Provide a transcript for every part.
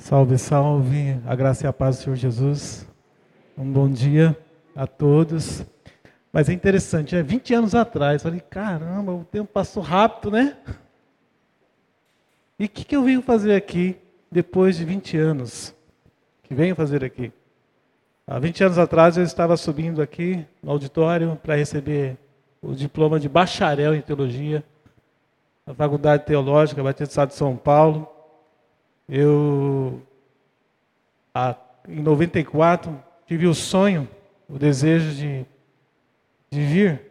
Salve, salve, a graça e a paz do Senhor Jesus. Um bom dia a todos. Mas é interessante, é 20 anos atrás, falei, caramba, o tempo passou rápido, né? E o que, que eu venho fazer aqui depois de 20 anos? que venho fazer aqui? Há 20 anos atrás eu estava subindo aqui no auditório para receber o diploma de bacharel em teologia na Faculdade Teológica Batista do Estado de São Paulo. Eu, a, em 94, tive o sonho, o desejo de, de vir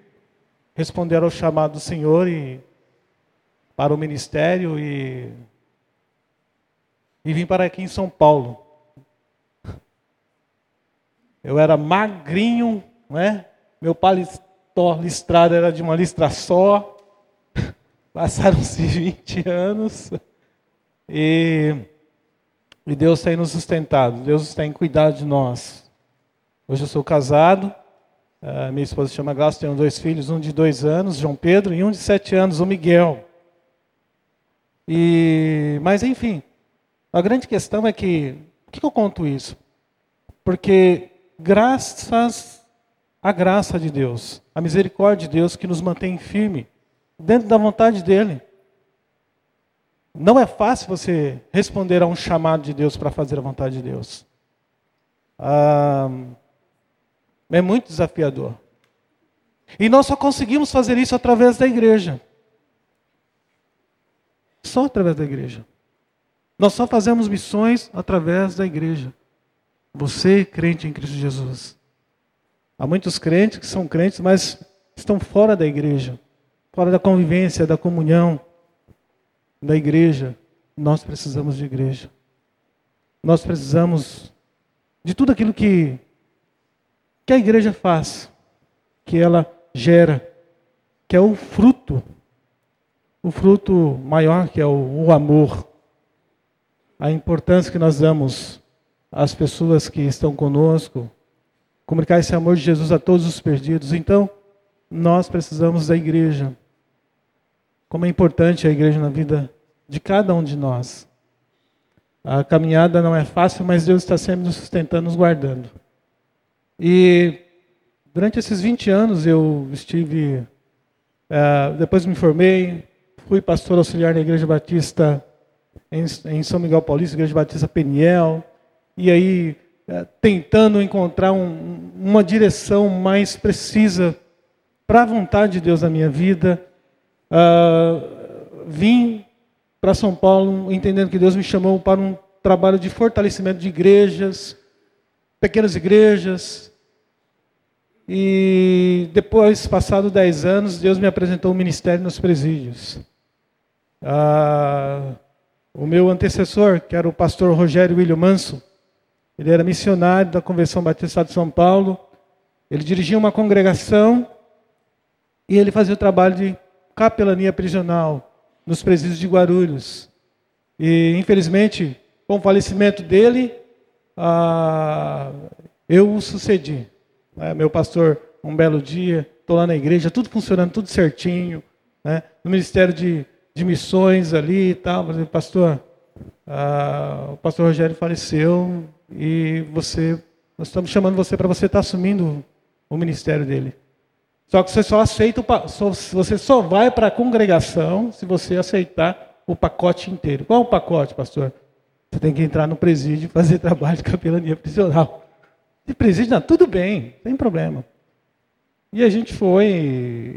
responder ao chamado do Senhor e para o ministério e, e vim para aqui em São Paulo. Eu era magrinho, né? meu paletó listrado era de uma listra só. Passaram-se 20 anos. E, e Deus tem nos sustentado, Deus tem cuidado de nós. Hoje eu sou casado, minha esposa se chama Glaucia, tenho dois filhos, um de dois anos, João Pedro, e um de sete anos, o Miguel. E, mas enfim, a grande questão é que, por que eu conto isso? Porque graças à graça de Deus, a misericórdia de Deus que nos mantém firme dentro da vontade dele. Não é fácil você responder a um chamado de Deus para fazer a vontade de Deus. Ah, é muito desafiador. E nós só conseguimos fazer isso através da igreja. Só através da igreja. Nós só fazemos missões através da igreja. Você, crente em Cristo Jesus. Há muitos crentes que são crentes, mas estão fora da igreja, fora da convivência, da comunhão da igreja, nós precisamos de igreja. Nós precisamos de tudo aquilo que, que a igreja faz, que ela gera, que é o fruto, o fruto maior que é o, o amor, a importância que nós damos às pessoas que estão conosco, comunicar esse amor de Jesus a todos os perdidos. Então, nós precisamos da igreja. Como é importante a igreja na vida de cada um de nós. A caminhada não é fácil, mas Deus está sempre nos sustentando, nos guardando. E durante esses 20 anos eu estive, uh, depois me formei, fui pastor auxiliar na Igreja Batista em, em São Miguel Paulista, Igreja Batista Peniel, e aí uh, tentando encontrar um, uma direção mais precisa para a vontade de Deus na minha vida. Uh, vim para São Paulo, entendendo que Deus me chamou para um trabalho de fortalecimento de igrejas, pequenas igrejas. E depois, passado dez anos, Deus me apresentou o ministério nos presídios. Ah, o meu antecessor, que era o pastor Rogério William Manso, ele era missionário da Convenção Batista de São Paulo. Ele dirigia uma congregação e ele fazia o trabalho de capelania prisional nos presídios de Guarulhos. E, infelizmente, com o falecimento dele, ah, eu o sucedi. É, meu pastor, um belo dia, estou lá na igreja, tudo funcionando, tudo certinho. Né? No Ministério de, de Missões ali e tal. Falei, pastor, ah, o pastor Rogério faleceu e você, nós estamos chamando você para você estar tá assumindo o ministério dele. Só que você só aceita, o, você só vai para a congregação se você aceitar o pacote inteiro. Qual é o pacote, pastor? Você tem que entrar no presídio e fazer trabalho de capelania prisional. De presídio, não, tudo bem, sem problema. E a gente foi,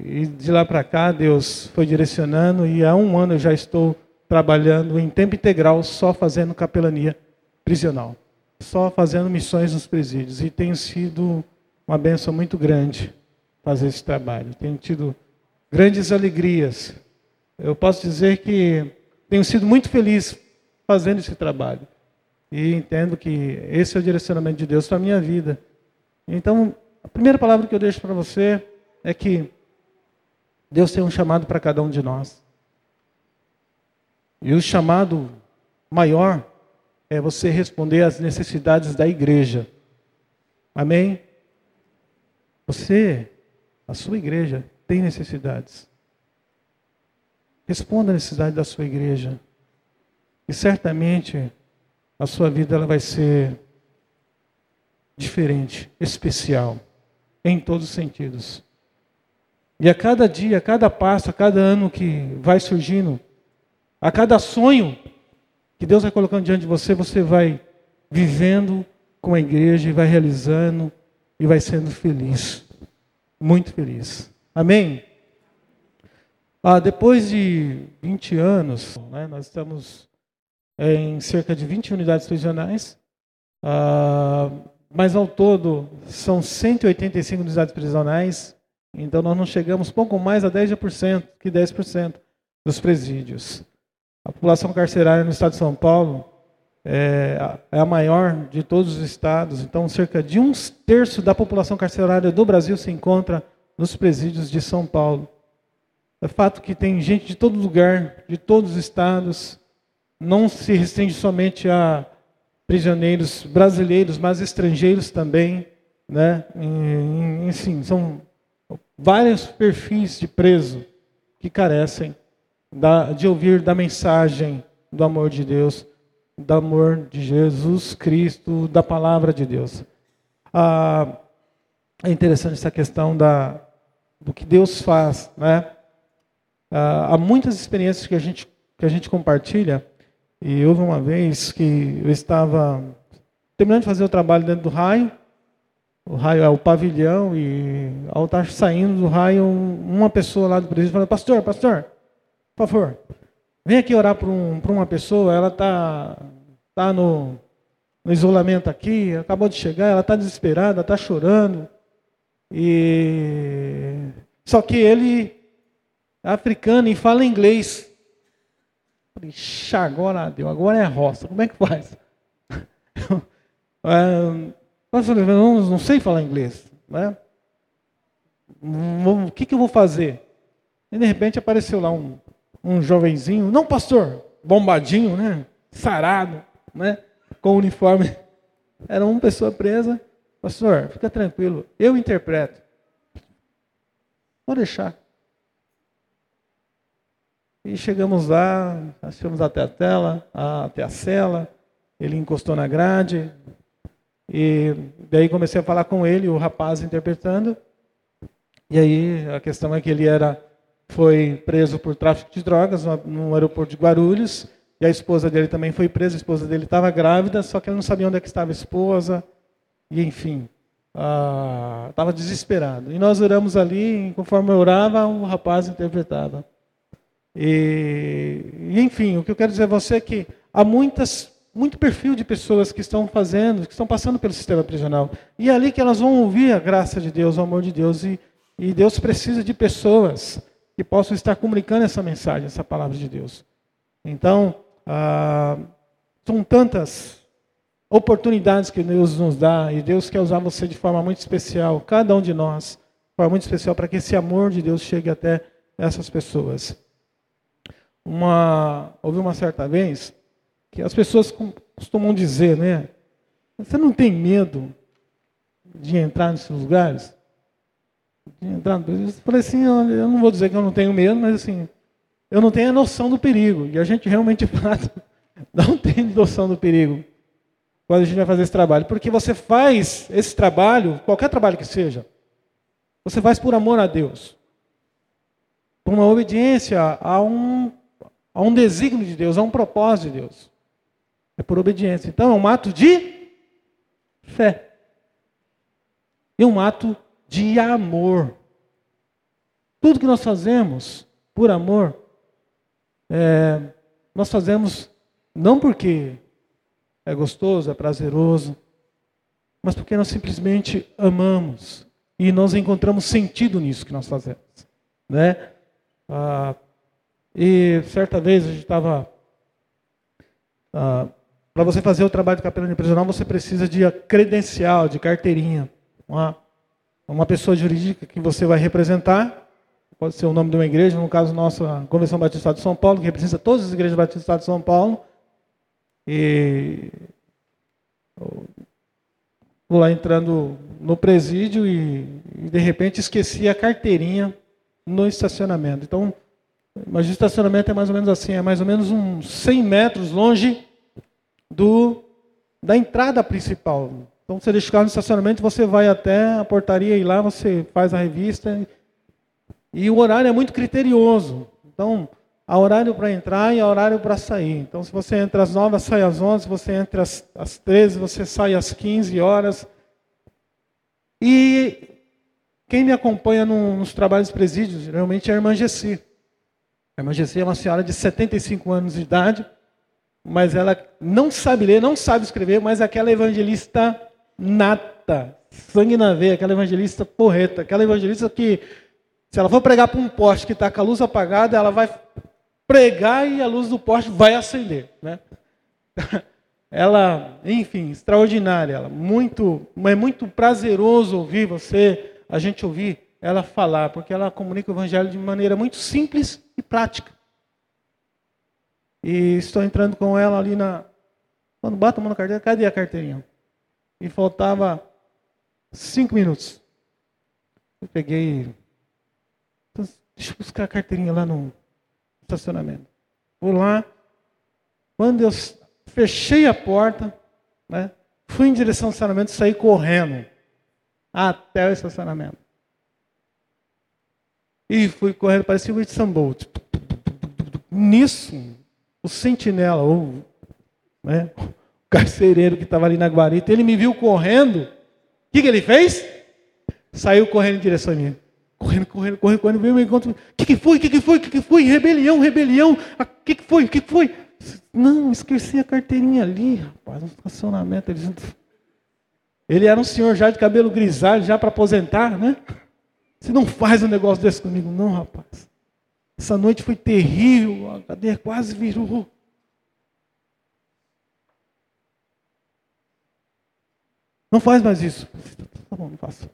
e de lá para cá, Deus foi direcionando, e há um ano eu já estou trabalhando em tempo integral, só fazendo capelania prisional. Só fazendo missões nos presídios. E tem sido uma benção muito grande fazer esse trabalho. Tenho tido grandes alegrias. Eu posso dizer que tenho sido muito feliz fazendo esse trabalho. E entendo que esse é o direcionamento de Deus para a minha vida. Então, a primeira palavra que eu deixo para você é que Deus tem um chamado para cada um de nós. E o chamado maior é você responder às necessidades da igreja. Amém? Você a sua igreja tem necessidades. Responda a necessidade da sua igreja. E certamente a sua vida ela vai ser diferente, especial, em todos os sentidos. E a cada dia, a cada passo, a cada ano que vai surgindo, a cada sonho que Deus vai colocando diante de você, você vai vivendo com a igreja e vai realizando e vai sendo feliz. Muito feliz. Amém? Ah, depois de 20 anos, né, nós estamos em cerca de 20 unidades prisionais, ah, mas ao todo são 185 unidades prisionais, então nós não chegamos pouco mais a 10% que 10% dos presídios. A população carcerária no estado de São Paulo é, é a maior de todos os estados, então cerca de um terço da população carcerária do Brasil se encontra nos presídios de São Paulo. É fato que tem gente de todo lugar, de todos os estados, não se restringe somente a prisioneiros brasileiros, mas estrangeiros também, né? Enfim, são vários perfis de preso que carecem da, de ouvir da mensagem do amor de Deus, do amor de Jesus Cristo, da palavra de Deus. Ah, é interessante essa questão da, do que Deus faz, né? Ah, há muitas experiências que a gente que a gente compartilha e houve uma vez que eu estava terminando de fazer o trabalho dentro do raio. O raio é o pavilhão e ao estar saindo do raio, uma pessoa lá do presídio falou: Pastor, pastor, por favor, vem aqui orar por, um, uma pessoa, ela está tá no, no isolamento aqui, acabou de chegar, ela está desesperada, está chorando. E só que ele é africano e fala inglês. Falei, agora deu, agora é roça, como é que faz? é, eu não, não sei falar inglês. Né? O que, que eu vou fazer? E de repente apareceu lá um, um jovenzinho, não pastor, bombadinho, né? Sarado, né? Com uniforme. Era uma pessoa presa. Pastor, fica tranquilo, eu interpreto. Vou deixar. E chegamos lá, nós fomos até a tela, até a cela, ele encostou na grade, e daí comecei a falar com ele, o rapaz interpretando. E aí a questão é que ele era foi preso por tráfico de drogas no aeroporto de Guarulhos. E a esposa dele também foi presa. A esposa dele estava grávida, só que ele não sabia onde é estava a esposa. E enfim, estava ah, desesperado. E nós oramos ali, conforme eu orava, o rapaz interpretava. E, e, enfim, o que eu quero dizer a você é que há muitas, muito perfil de pessoas que estão fazendo, que estão passando pelo sistema prisional. E é ali que elas vão ouvir a graça de Deus, o amor de Deus. E, e Deus precisa de pessoas que possam estar comunicando essa mensagem, essa palavra de Deus. Então, ah, são tantas oportunidades que Deus nos dá, e Deus quer usar você de forma muito especial, cada um de nós, de forma muito especial, para que esse amor de Deus chegue até essas pessoas. Uma, houve uma certa vez que as pessoas costumam dizer, né? Você não tem medo de entrar nesses lugares? Eu falei assim, eu não vou dizer que eu não tenho medo, mas assim, eu não tenho a noção do perigo. E a gente realmente, de não tem noção do perigo quando a gente vai fazer esse trabalho. Porque você faz esse trabalho, qualquer trabalho que seja, você faz por amor a Deus. Por uma obediência a um, a um desígnio de Deus, a um propósito de Deus. É por obediência. Então é um ato de fé. E um ato de amor. Tudo que nós fazemos por amor, é, nós fazemos não porque é gostoso, é prazeroso, mas porque nós simplesmente amamos e nós encontramos sentido nisso que nós fazemos, né? Ah, e certa vez a gente estava ah, para você fazer o trabalho de capelania prisional, você precisa de credencial, de carteirinha. Uma, uma pessoa jurídica que você vai representar, pode ser o nome de uma igreja, no caso nossa Convenção Batista de São Paulo, que representa todas as igrejas batistas de São Paulo. E vou lá entrando no presídio e, e, de repente esqueci a carteirinha no estacionamento. Então, mas o estacionamento é mais ou menos assim, é mais ou menos uns 100 metros longe do da entrada principal. Então você deixa o carro no estacionamento, você vai até a portaria e lá você faz a revista. E o horário é muito criterioso. Então, há horário para entrar e há horário para sair. Então, se você entra às 9, sai às 11, se você entra às, às 13, você sai às 15 horas. E quem me acompanha no, nos trabalhos presídios, geralmente é a irmã Gessi. A irmã Gessi é uma senhora de 75 anos de idade, mas ela não sabe ler, não sabe escrever, mas aquela evangelista nata, sangue na veia, aquela evangelista porreta, aquela evangelista que, se ela for pregar para um poste que está com a luz apagada, ela vai pregar e a luz do poste vai acender. Né? Ela, enfim, extraordinária, ela, muito, é muito prazeroso ouvir você, a gente ouvir ela falar, porque ela comunica o evangelho de maneira muito simples e prática. E estou entrando com ela ali na. Quando bota a mão na carteira, cadê a carteirinha? E faltava cinco minutos. Eu peguei. Deixa eu buscar a carteirinha lá no estacionamento. Vou lá. Quando eu fechei a porta, né, fui em direção ao estacionamento e saí correndo até o estacionamento. E fui correndo, parecia o Whitson Bolt. Nisso, o sentinela, ou né, carcereiro que estava ali na guarita, ele me viu correndo. O que, que ele fez? Saiu correndo em direção a mim. Correndo, correndo, correndo, correndo, veio me encontro. O que, que foi? O que, que foi? O que, que foi? Rebelião, rebelião. O ah, que, que foi? O que, que foi? Não, esqueci a carteirinha ali, rapaz, no estacionamento. Ele era um senhor já de cabelo grisalho, já para aposentar, né? Você não faz um negócio desse comigo, não, rapaz. Essa noite foi terrível, a cadeia quase virou. Não faz mais isso. Tá bom, não faço.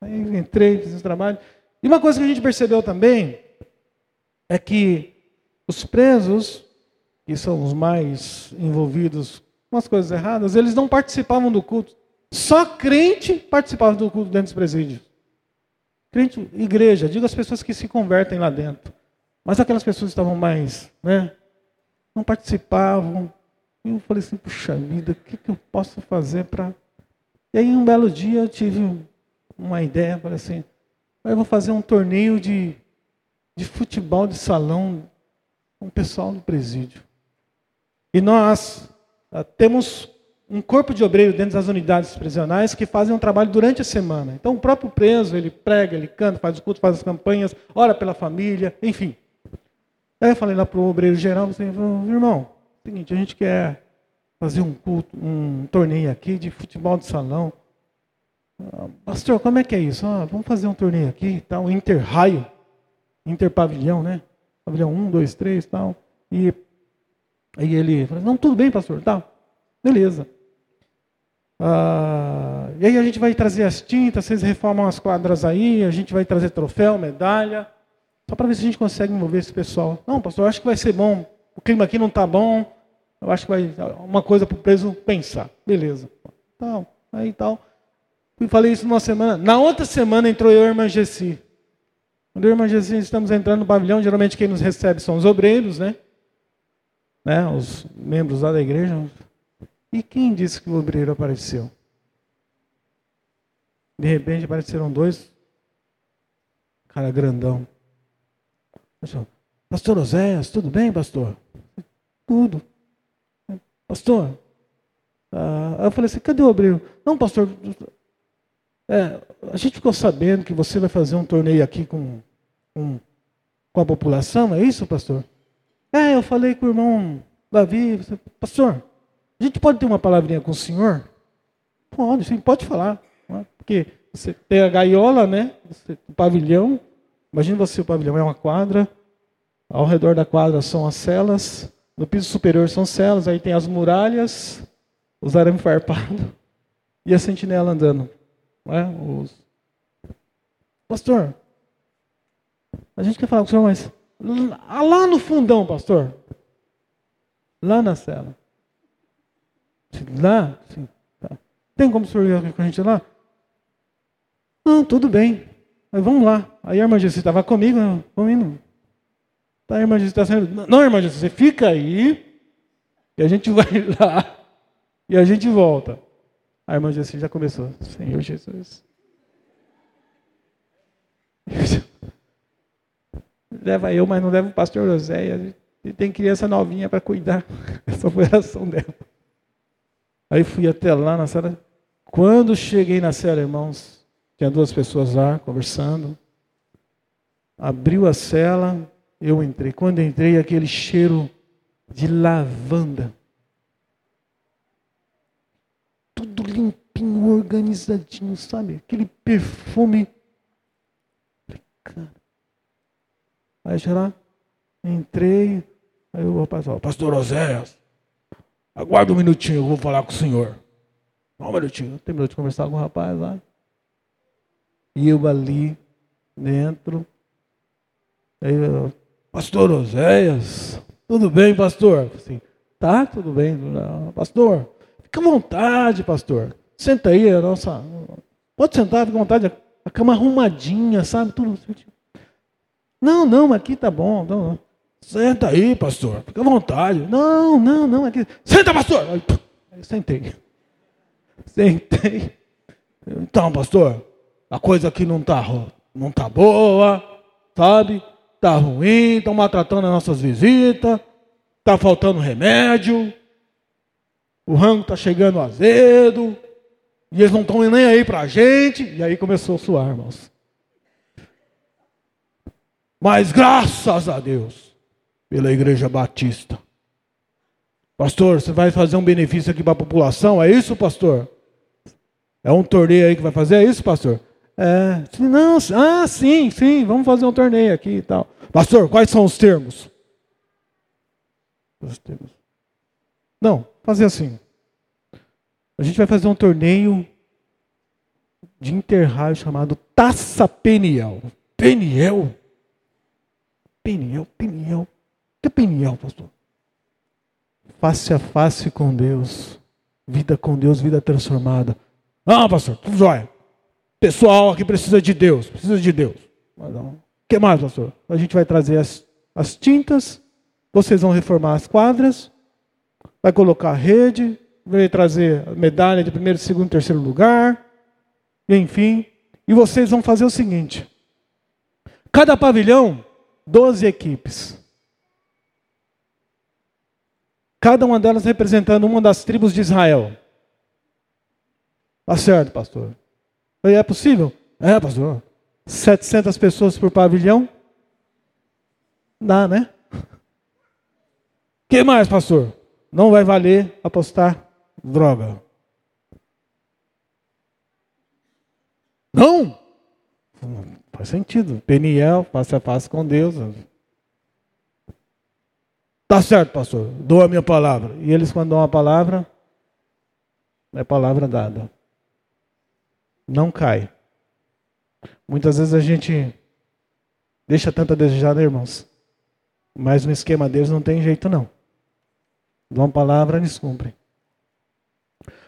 Aí entrei, fiz esse trabalho. E uma coisa que a gente percebeu também é que os presos, que são os mais envolvidos com as coisas erradas, eles não participavam do culto. Só crente participava do culto dentro dos presídios. Crente, igreja, diga as pessoas que se convertem lá dentro. Mas aquelas pessoas estavam mais, né? Não participavam. E eu falei assim, puxa vida, o que, que eu posso fazer para. E aí um belo dia eu tive uma ideia, falei assim, eu vou fazer um torneio de, de futebol de salão com o pessoal do presídio. E nós uh, temos um corpo de obreiro dentro das unidades prisionais que fazem um trabalho durante a semana. Então o próprio preso, ele prega, ele canta, faz o culto, faz as campanhas, ora pela família, enfim. Aí eu falei lá para o obreiro geral, assim, irmão, seguinte, a gente quer fazer um culto, um torneio aqui de futebol de salão. Ah, pastor, como é que é isso? Ah, vamos fazer um torneio aqui, tal, inter-raio, inter-pavilhão, né? Pavilhão 1, 2, 3 tal. E aí ele falou, não, tudo bem, pastor. Tá. Beleza. Ah, e aí a gente vai trazer as tintas, vocês reformam as quadras aí, a gente vai trazer troféu, medalha. Só para ver se a gente consegue envolver esse pessoal. Não, pastor, acho que vai ser bom. O clima aqui não está bom. Eu acho que vai uma coisa para o preso pensar. Beleza. Tal, aí tal. Fui falei isso numa semana. Na outra semana entrou eu e a irmã Gessi. Quando eu e a irmã Gessi estamos entrando no pavilhão, geralmente quem nos recebe são os obreiros, né? né? Os membros lá da igreja. E quem disse que o obreiro apareceu? De repente apareceram dois cara grandão. Pastor Oséias, tudo bem, pastor? Tudo. Pastor, ah, eu falei assim, cadê o obreiro? Não, pastor, é, a gente ficou sabendo que você vai fazer um torneio aqui com, com, com a população, é isso, pastor? É, eu falei com o irmão Davi, pastor, a gente pode ter uma palavrinha com o senhor? Pode, sim, pode falar. É? Porque você tem a gaiola, né? o pavilhão, Imagine você, o pavilhão é uma quadra, ao redor da quadra são as celas, no piso superior são celas, aí tem as muralhas, os arames farpados e a sentinela andando. É? Os... Pastor, a gente quer falar com o senhor, mas lá no fundão, pastor, lá na cela. Lá? Sim. Tá. Tem como o senhor ir com a gente lá? Não, tudo bem. Mas vamos lá. Aí a irmã Jessi estava comigo, vamos indo. Tá, irmã Jessi está saindo. Não, irmã Jessi, você fica aí e a gente vai lá E a gente volta. A irmã Jessi já começou. Senhor Jesus. Leva eu, mas não leva o pastor José. E tem criança novinha para cuidar. Essa foi a dela. Aí fui até lá na sala. Quando cheguei na cela, irmãos, tinha duas pessoas lá conversando. Abriu a cela, eu entrei. Quando entrei, aquele cheiro de lavanda. Tudo limpinho, organizadinho, sabe? Aquele perfume. Cara. Aí lá, entrei. Aí o rapaz falou, pastor Oséias, aguarda um minutinho, eu vou falar com o senhor. Um minutinho. Terminou de conversar com o rapaz lá. E eu ali, dentro. Aí eu, pastor Oséias, tudo bem, pastor? Assim, tá, tudo bem. Pastor, fica à vontade, pastor. Senta aí, a nossa. Pode sentar, fica à vontade. A cama arrumadinha, sabe? Tudo. Não, não, aqui tá bom. Não, não. Senta aí, pastor. Fica à vontade. Não, não, não. Aqui. Senta, pastor! Aí, sentei. Sentei. Então, pastor, a coisa aqui não tá, não tá boa, sabe? Tá ruim, estão maltratando as nossas visitas, tá faltando remédio, o rango tá chegando azedo, e eles não estão nem aí pra gente. E aí começou a suar, irmãos. Mas graças a Deus, pela Igreja Batista. Pastor, você vai fazer um benefício aqui para a população? É isso, pastor? É um torneio aí que vai fazer? É isso, pastor? É. Não, ah, sim, sim, vamos fazer um torneio aqui e tal. Pastor, quais são os termos? Os termos. Não, fazer assim. A gente vai fazer um torneio de interraio chamado Taça Peniel. Peniel? Peniel, Peniel. Que é Peniel, pastor? Face a face com Deus. Vida com Deus, vida transformada. Ah, pastor, tudo jóia. Pessoal aqui precisa de Deus, precisa de Deus. O que mais, pastor? A gente vai trazer as, as tintas, vocês vão reformar as quadras, vai colocar a rede, vai trazer medalha de primeiro, segundo, terceiro lugar, enfim. E vocês vão fazer o seguinte: cada pavilhão 12 equipes. Cada uma delas representando uma das tribos de Israel. Tá certo, pastor. É possível? É, pastor. 700 pessoas por pavilhão? Dá, né? que mais, pastor? Não vai valer apostar droga. Não? Faz sentido. Peniel, face a face com Deus. Tá certo, pastor. Dou a minha palavra. E eles, quando dão a palavra, é palavra dada. Não cai. Muitas vezes a gente deixa tanto a desejar, né, irmãos? Mas no esquema deles não tem jeito, não. Dão uma palavra, eles cumprem.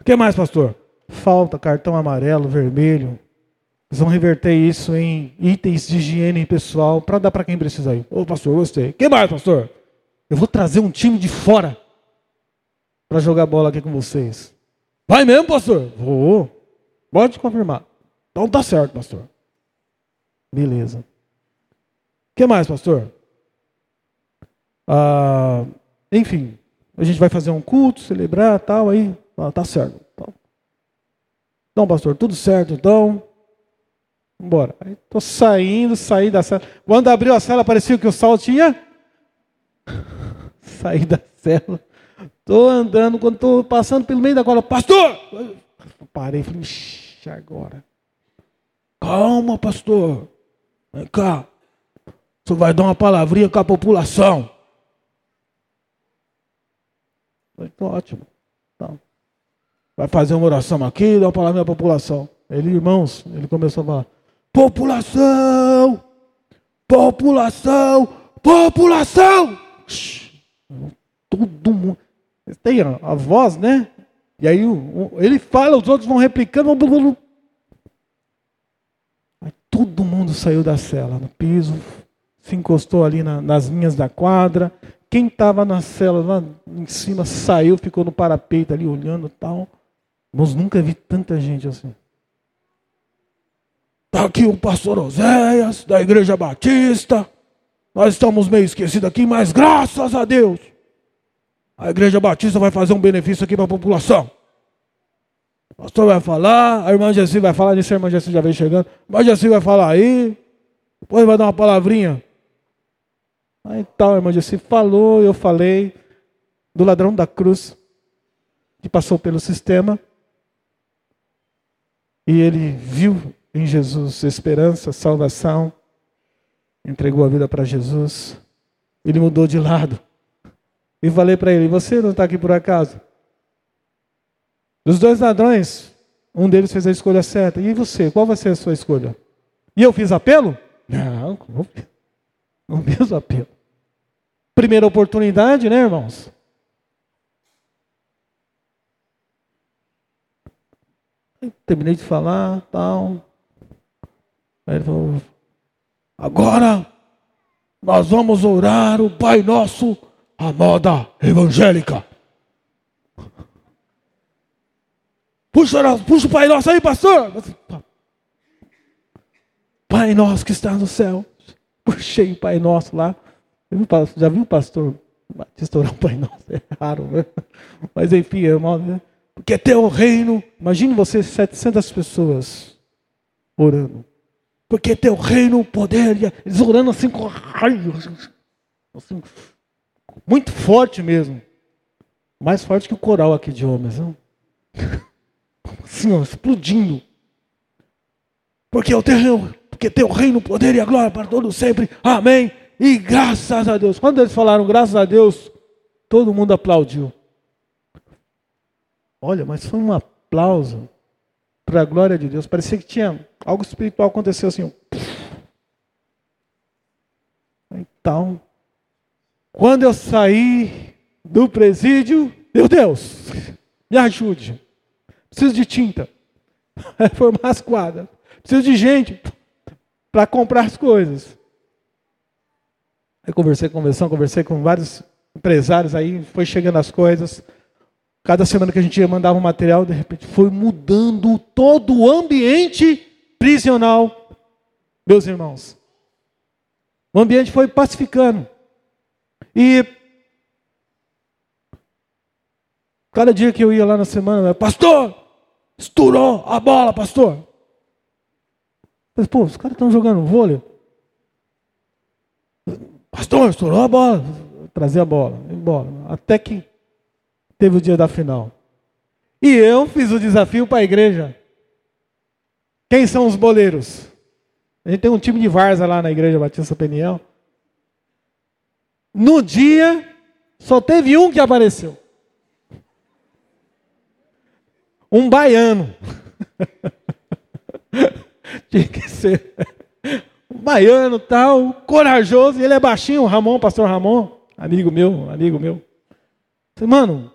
O que mais, pastor? Falta cartão amarelo, vermelho, eles vão reverter isso em itens de higiene pessoal para dar para quem precisa aí. Ô pastor, gostei. Quem mais, pastor? Eu vou trazer um time de fora para jogar bola aqui com vocês. Vai mesmo, pastor? Vou. Pode confirmar. Então tá certo, pastor. Beleza. O que mais, pastor? Ah, enfim, a gente vai fazer um culto, celebrar tal, aí. Ah, tá certo. Então, pastor, tudo certo, então. Embora. Aí tô saindo, saí da cela. Quando abriu a cela, parecia que o sol tinha. saí da cela. Tô andando, quando tô passando pelo meio da cola, pastor! Parei e falei, Ixi, agora. Calma, pastor. Vem cá. Você vai dar uma palavrinha com a população. Falei, ótimo. Então, vai fazer uma oração aqui, dar uma palavrinha à população. Ele, irmãos, ele começou a falar. População! População! População! Todo mundo. Tem a, a voz, né? E aí ele fala, os outros vão replicando. Aí todo mundo saiu da cela, no piso, se encostou ali na, nas linhas da quadra, Quem estava na cela lá em cima saiu, ficou no parapeito ali olhando tal. Nós nunca vi tanta gente assim. Está aqui o pastor Oséias, da Igreja Batista. Nós estamos meio esquecidos aqui, mas graças a Deus, a Igreja Batista vai fazer um benefício aqui para a população. O pastor vai falar, a irmã Jessi vai falar, nisso a irmã Jessi já vem chegando. A irmã Jessi vai falar aí, depois vai dar uma palavrinha. Aí tal, a irmã Jessi falou, eu falei do ladrão da cruz, que passou pelo sistema. E ele viu em Jesus esperança, salvação, entregou a vida para Jesus. Ele mudou de lado. E falei para ele: Você não está aqui por acaso? Dos dois ladrões, um deles fez a escolha certa. E você, qual vai ser a sua escolha? E eu fiz apelo? Não, não fiz apelo. Primeira oportunidade, né, irmãos? terminei de falar, tal. Aí ele falou: Agora nós vamos orar o Pai Nosso a moda evangélica. Puxa, puxa o Pai Nosso aí, pastor. Pai Nosso que está no céu. Puxei o Pai Nosso lá. Já viu o pastor Batista orar o Pai Nosso? É raro, né? Mas enfim, irmão, né? Porque é teu reino. Imagine você, 700 pessoas orando. Porque é teu reino, poder. Eles orando assim com raio. Assim, muito forte mesmo. Mais forte que o coral aqui de homens. Não? Assim, ó, explodindo. Porque o teu, porque teu reino, o poder e a glória para todos sempre. Amém. E graças a Deus. Quando eles falaram graças a Deus, todo mundo aplaudiu. Olha, mas foi um aplauso para a glória de Deus. Parecia que tinha algo espiritual aconteceu assim. Então, quando eu saí do presídio, meu Deus, me ajude. Preciso de tinta. Formar as quadras. Preciso de gente para comprar as coisas. Aí conversei com convenção, conversei com vários empresários aí, foi chegando as coisas. Cada semana que a gente ia mandar um material, de repente foi mudando todo o ambiente prisional, meus irmãos. O ambiente foi pacificando. E cada dia que eu ia lá na semana, pastor, estourou a bola, pastor. Mas, pô, os caras estão jogando vôlei. Pastor, estourou a bola. Trazer a bola, embora. Até que teve o dia da final. E eu fiz o desafio para a igreja. Quem são os boleiros? A gente tem um time de Varza lá na igreja Batista Peniel. No dia, só teve um que apareceu. Um baiano. Tinha que ser um baiano tal, corajoso. Ele é baixinho, o Ramon, pastor Ramon, amigo meu, amigo meu. Mano,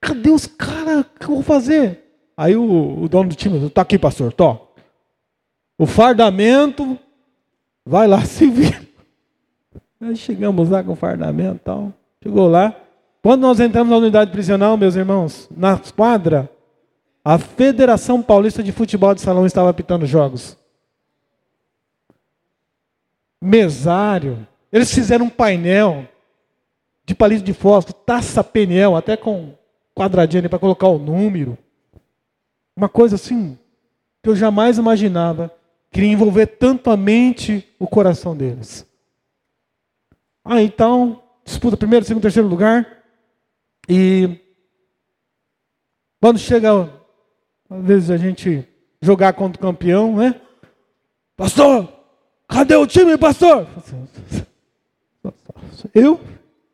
cadê os caras? O que eu vou fazer? Aí o, o dono do time, tá aqui, pastor, tô. O fardamento, vai lá se vir. Aí chegamos lá com fardamento e tal. Chegou lá. Quando nós entramos na unidade prisional, meus irmãos, na quadra, a Federação Paulista de Futebol de Salão estava apitando jogos. Mesário. Eles fizeram um painel de palito de fósforo, taça peniel, até com quadradinho para colocar o número. Uma coisa assim que eu jamais imaginava que envolver tanto a mente, o coração deles. Ah, então, disputa primeiro, segundo, terceiro lugar. E quando chega, às vezes a gente jogar contra o campeão, né? Pastor, cadê o time, pastor? Eu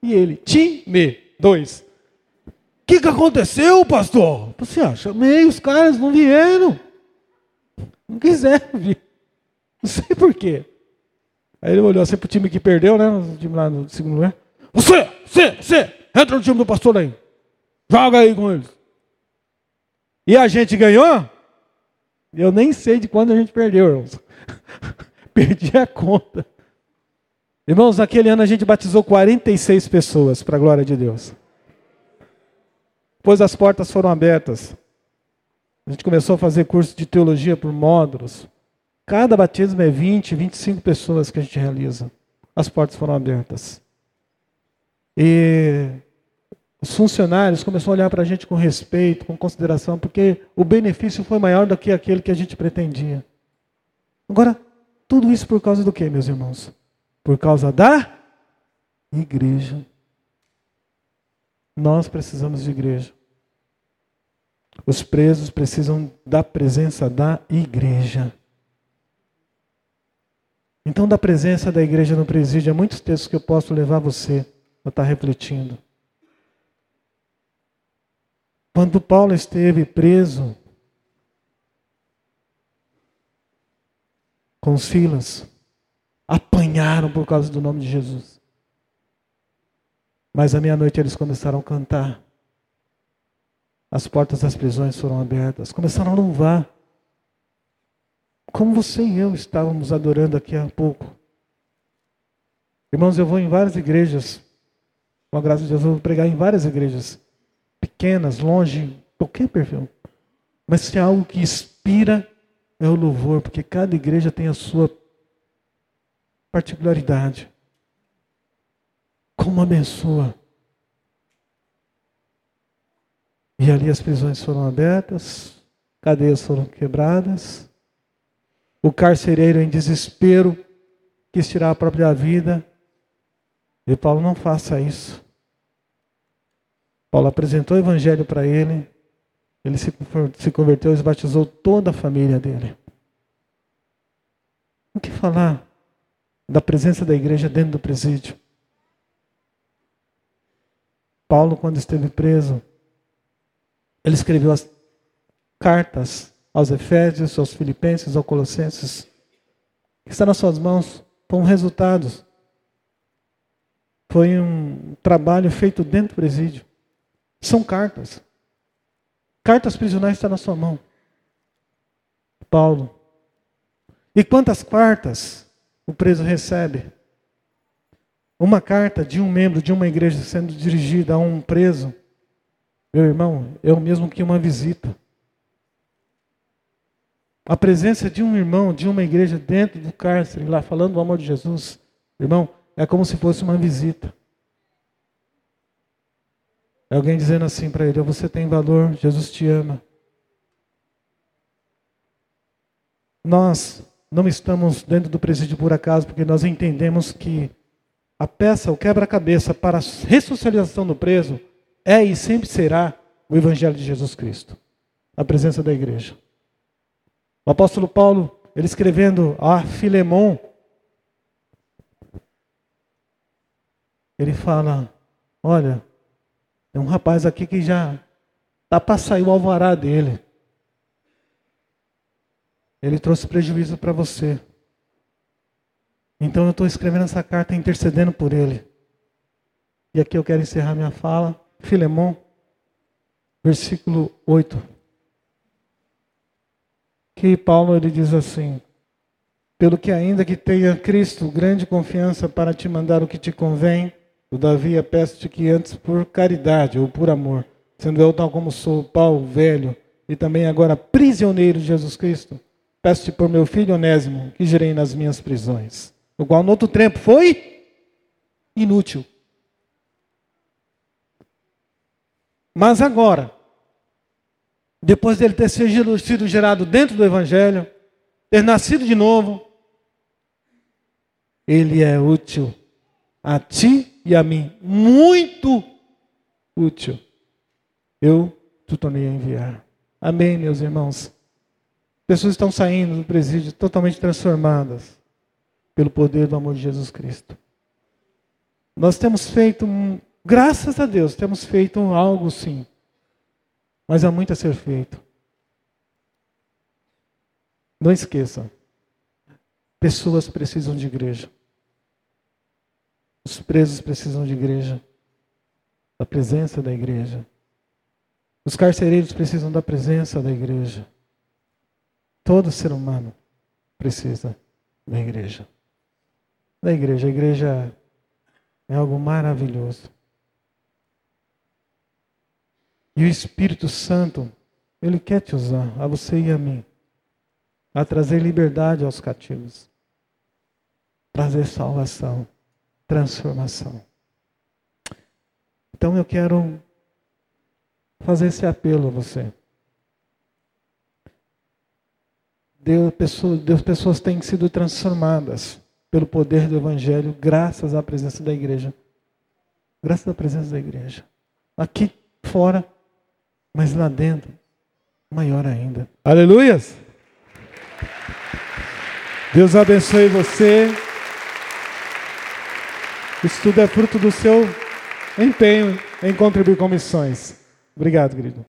e ele. Time, dois. O que, que aconteceu, pastor? Você acha? Chamei, os caras não vieram. Não quiseram vir. Não sei porquê. Aí ele olhou assim pro time que perdeu, né? O time lá no segundo lugar. Você, você, você, entra no time do pastor aí. Joga aí com eles. E a gente ganhou? Eu nem sei de quando a gente perdeu, irmãos. Perdi a conta. Irmãos, naquele ano a gente batizou 46 pessoas, para a glória de Deus. Depois as portas foram abertas. A gente começou a fazer curso de teologia por módulos. Cada batismo é 20, 25 pessoas que a gente realiza. As portas foram abertas. E os funcionários começaram a olhar para a gente com respeito, com consideração, porque o benefício foi maior do que aquele que a gente pretendia. Agora, tudo isso por causa do que, meus irmãos? Por causa da igreja. Nós precisamos de igreja. Os presos precisam da presença da igreja. Então, da presença da igreja no presídio, há muitos textos que eu posso levar você a estar refletindo. Quando Paulo esteve preso com Silas, apanharam por causa do nome de Jesus. Mas à meia-noite eles começaram a cantar. As portas das prisões foram abertas, começaram a louvar. Como você e eu estávamos adorando aqui há pouco. Irmãos, eu vou em várias igrejas. Com a graça de Deus, eu vou pregar em várias igrejas. Pequenas, longe, qualquer perfil. Mas se há algo que inspira, é o louvor, porque cada igreja tem a sua particularidade. Como abençoa. E ali as prisões foram abertas, cadeias foram quebradas. O carcereiro em desespero quis tirar a própria vida. E Paulo não faça isso. Paulo apresentou o evangelho para ele. Ele se, converteu e batizou toda a família dele. O que falar da presença da igreja dentro do presídio? Paulo, quando esteve preso, ele escreveu as cartas aos Efésios, aos Filipenses, aos Colossenses. Está nas suas mãos. Foram resultados. Foi um trabalho feito dentro do presídio. São cartas. Cartas prisionais está na sua mão. Paulo. E quantas cartas o preso recebe? Uma carta de um membro de uma igreja sendo dirigida a um preso meu irmão, é o mesmo que uma visita. A presença de um irmão, de uma igreja dentro do cárcere, lá falando do amor de Jesus, irmão, é como se fosse uma visita. É alguém dizendo assim para ele: Você tem valor, Jesus te ama. Nós não estamos dentro do presídio por acaso, porque nós entendemos que a peça, o quebra-cabeça para a ressocialização do preso é e sempre será o Evangelho de Jesus Cristo, a presença da igreja. O apóstolo Paulo, ele escrevendo a Filemon, ele fala: Olha, tem um rapaz aqui que já está para sair o alvará dele. Ele trouxe prejuízo para você. Então eu estou escrevendo essa carta intercedendo por ele. E aqui eu quero encerrar minha fala. Filemão, versículo 8. Que Paulo ele diz assim: Pelo que ainda que tenha Cristo grande confiança para te mandar o que te convém, todavia peço-te que antes por caridade ou por amor, sendo eu tal como sou, Paulo velho e também agora prisioneiro de Jesus Cristo, peço-te por meu filho Onésimo, que gerei nas minhas prisões, o qual no outro tempo foi inútil. Mas agora, depois dele ter sido gerado dentro do Evangelho, ter nascido de novo, ele é útil a ti e a mim. Muito útil. Eu te tornei a enviar. Amém, meus irmãos. Pessoas estão saindo do presídio totalmente transformadas pelo poder do amor de Jesus Cristo. Nós temos feito Graças a Deus, temos feito algo sim. Mas há muito a ser feito. Não esqueçam. Pessoas precisam de igreja. Os presos precisam de igreja. Da presença da igreja. Os carcereiros precisam da presença da igreja. Todo ser humano precisa da igreja. da igreja. A igreja é algo maravilhoso. E o Espírito Santo, ele quer te usar, a você e a mim, a trazer liberdade aos cativos, trazer salvação, transformação. Então eu quero fazer esse apelo a você. Deus, pessoas, Deus, pessoas têm sido transformadas pelo poder do Evangelho, graças à presença da igreja. Graças à presença da igreja. Aqui fora, mas lá dentro, maior ainda. Aleluias! Deus abençoe você. Isso tudo é fruto do seu empenho em contribuir com missões. Obrigado, querido.